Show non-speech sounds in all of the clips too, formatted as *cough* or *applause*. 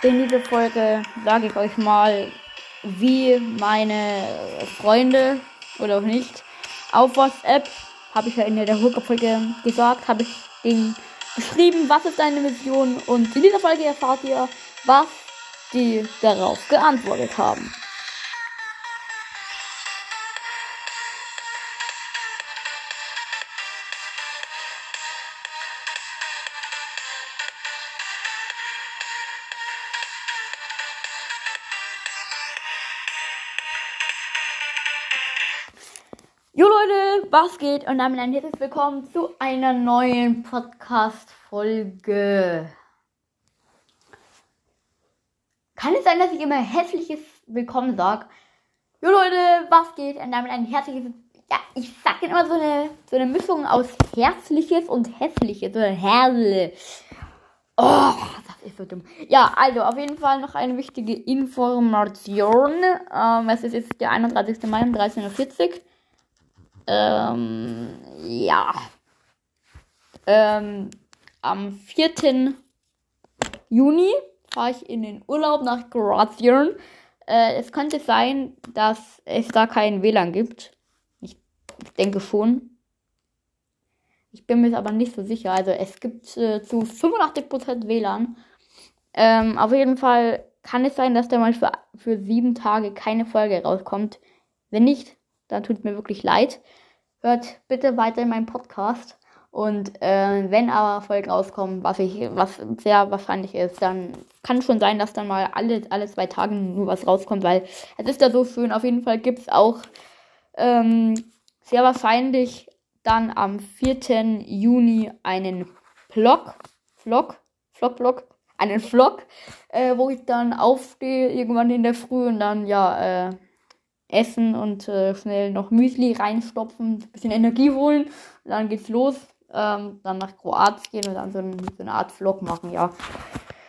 In dieser Folge sage ich euch mal, wie meine Freunde oder auch nicht auf WhatsApp, habe ich ja in der Hooker-Folge gesagt, habe ich denen geschrieben, was ist deine Mission und in dieser Folge erfahrt ihr, was die darauf geantwortet haben. Jo Leute, was geht? Und damit ein herzliches Willkommen zu einer neuen Podcast-Folge. Kann es sein, dass ich immer hässliches Willkommen sage? Jo Leute, was geht? Und damit ein herzliches. Ja, ich sag immer so eine, so eine Mischung aus herzliches und hässliches. Ein Herrle. Oh, das ist so dumm. Ja, also auf jeden Fall noch eine wichtige Information. Ähm, es ist jetzt der 31. Mai um 13.40 Uhr. Ähm, ja. Ähm, am 4. Juni fahre ich in den Urlaub nach Kroatien. Äh, es könnte sein, dass es da kein WLAN gibt. Ich, ich denke schon. Ich bin mir aber nicht so sicher. Also es gibt äh, zu 85% WLAN. Ähm, auf jeden Fall kann es sein, dass da mal für, für sieben Tage keine Folge rauskommt. Wenn nicht, dann tut mir wirklich leid. Hört bitte weiter in meinen Podcast. Und äh, wenn aber Folgen rauskommen, was ich, was sehr wahrscheinlich ist, dann kann schon sein, dass dann mal alle, alle zwei Tage nur was rauskommt, weil es ist ja so schön. Auf jeden Fall gibt es auch ähm, sehr wahrscheinlich dann am 4. Juni einen Vlog, Vlog, Vlog, Vlog, einen Vlog, äh, wo ich dann aufstehe irgendwann in der Früh und dann ja äh, essen und äh, schnell noch Müsli reinstopfen, bisschen Energie holen. Und dann geht's los. Ähm, dann nach Kroatien und dann so, ein, so, eine Art Vlog machen, ja.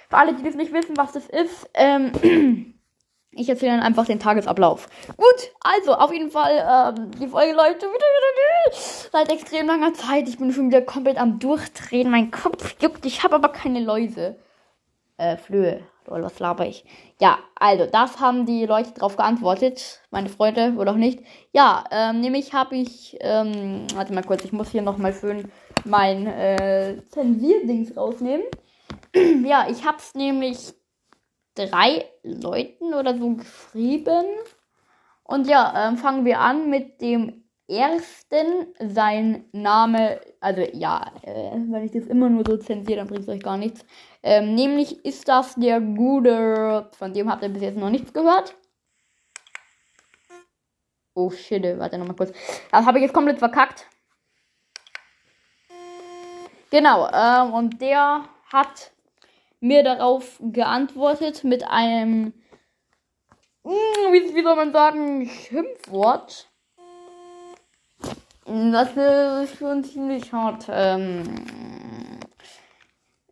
Für alle, die das nicht wissen, was das ist, ähm, *clears throat* ich erzähle dann einfach den Tagesablauf. Gut, also auf jeden Fall, ähm, die Folge läuft wieder, wieder, seit extrem langer Zeit. Ich bin schon wieder komplett am Durchdrehen. Mein Kopf juckt, ich habe aber keine Läuse. Äh, Flöhe. Oder was laber ich? Ja, also, das haben die Leute drauf geantwortet. Meine Freunde oder auch nicht. Ja, ähm, nämlich habe ich, ähm, warte mal kurz, ich muss hier nochmal schön mein äh, Zensierdings rausnehmen. *clears throat* ja, ich habe es nämlich drei Leuten oder so geschrieben. Und ja, ähm, fangen wir an mit dem ersten. Sein Name, also ja, äh, wenn ich das immer nur so zensiere, dann bringt es euch gar nichts. Ähm, nämlich ist das der gute, von dem habt ihr bis jetzt noch nichts gehört. Oh shit, warte nochmal kurz. Das habe ich jetzt komplett verkackt. Genau, ähm, und der hat mir darauf geantwortet mit einem, hm, wie, wie soll man sagen, Schimpfwort. Das ist schon ziemlich hart. Ähm,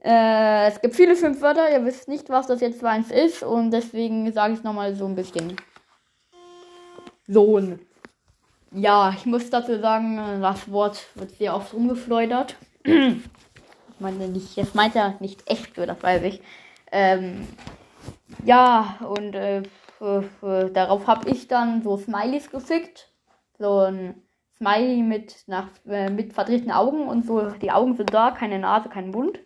äh, es gibt viele Schimpfwörter, ihr wisst nicht, was das jetzt für eins ist und deswegen sage ich es nochmal so ein bisschen. Sohn. Ja, ich muss dazu sagen, das Wort wird sehr oft umgefleudert. *clears throat* ich meine nicht, das meint er nicht echt so, das weiß ich. Ähm, ja, und äh, darauf habe ich dann so Smileys geschickt. So ein Smiley mit, nach, äh, mit verdrehten Augen und so, die Augen sind da, keine Nase, kein Mund.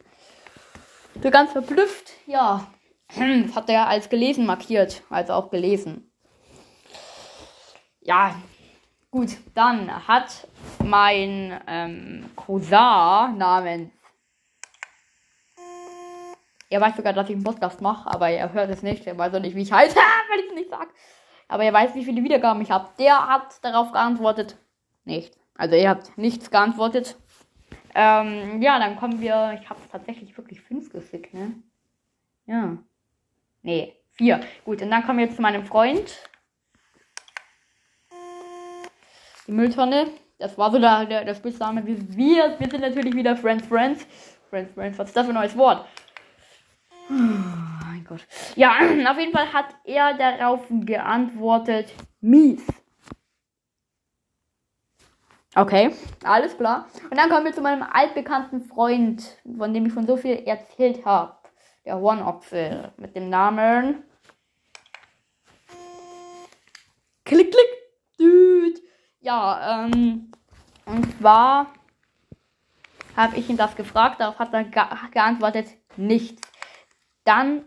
So ganz verblüfft, ja. Das *clears throat* hat er als gelesen markiert, also auch gelesen. Ja, gut, dann hat mein ähm, Cousin namens. Er weiß sogar, dass ich einen Podcast mache, aber er hört es nicht. Er weiß auch nicht, wie ich heiße, *laughs* wenn ich es nicht sage. Aber er weiß, wie viele Wiedergaben ich habe. Der hat darauf geantwortet. Nicht. Also ihr habt nichts geantwortet. Ähm, ja, dann kommen wir. Ich habe tatsächlich wirklich fünf geschickt, ne? Ja. Nee, vier. Gut, und dann kommen wir jetzt zu meinem Freund. Die Mülltonne. Das war so der, der, der Spitzname. Wir, wir, wir sind natürlich wieder Friends, Friends. Friends, Friends. Was ist das für ein neues Wort? Oh mein Gott. Ja, *clears throat* auf jeden Fall hat er darauf geantwortet. Mies. Okay, alles klar. Und dann kommen wir zu meinem altbekannten Freund, von dem ich schon so viel erzählt habe. der Hornochse mit dem Namen. Klick, klick, düt. Ja, ähm, und zwar habe ich ihn das gefragt, darauf hat er ge geantwortet, nichts. Dann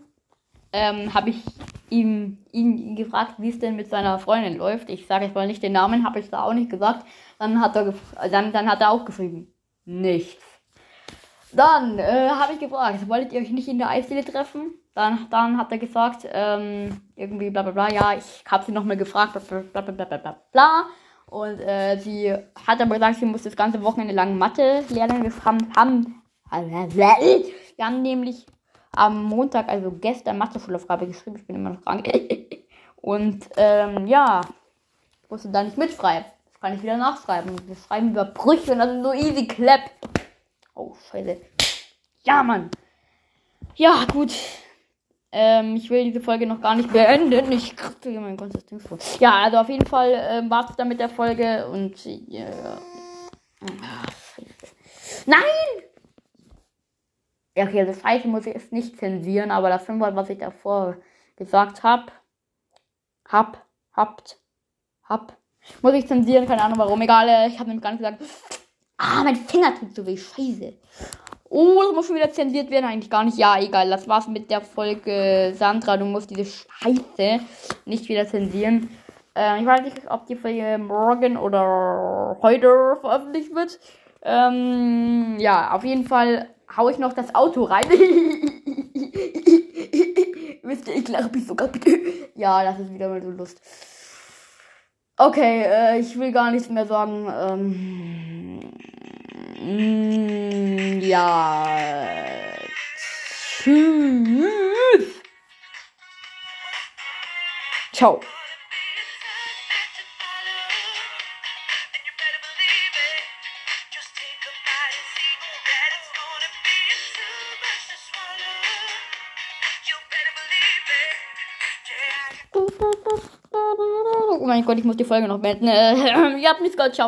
ähm, habe ich ihm, ihn gefragt, wie es denn mit seiner Freundin läuft. Ich sage jetzt mal nicht den Namen, habe ich da auch nicht gesagt. Dann hat er, dann, dann hat er auch geschrieben, nichts. Dann äh, habe ich gefragt, wolltet ihr euch nicht in der Eisdiele treffen? Dann, dann hat er gesagt, ähm, irgendwie bla bla bla, ja, ich habe sie nochmal gefragt, bla bla bla bla bla bla. bla. Und äh, sie hat aber gesagt, sie muss das ganze Wochenende lang Mathe lernen. Wir haben, haben, wir haben nämlich am Montag, also gestern, Mathe-Schulaufgabe geschrieben. Ich bin immer noch krank. *laughs* Und ähm, ja, ich musste da nicht mitschreiben. Das kann ich wieder nachschreiben. Wir schreiben über Brüche und ist so easy clap. Oh, scheiße. Ja, Mann. Ja, gut. Ähm, ich will diese Folge noch gar nicht beenden. Ich kriege mein ganzes Ding vor. Ja, also auf jeden Fall ähm, war es dann mit der Folge und äh, Ach, Nein! Ja, okay, das Scheiße muss ich jetzt nicht zensieren, aber das Symbol, was ich davor gesagt habe, hab, habt, hab, muss ich zensieren, keine Ahnung warum, egal, äh, ich habe nämlich gar nicht gesagt, ah, mein Finger tut so weh, scheiße. Oh, das muss schon wieder zensiert werden. Eigentlich gar nicht. Ja, egal. Das war's mit der Folge. Sandra, du musst diese Scheiße nicht wieder zensieren. Äh, ich weiß nicht, ob die Folge morgen oder heute veröffentlicht wird. Ähm, ja, auf jeden Fall hau ich noch das Auto rein. *laughs* Wisst ihr, ich lache mich sogar. ja, das ist wieder mal so Lust. Okay, äh, ich will gar nichts mehr sagen. Ähm, Mm, ja. Tschüss. Ciao. Oh mein Gott, ich muss die Folge noch beenden. Äh, ihr habt nichts gehört, ciao.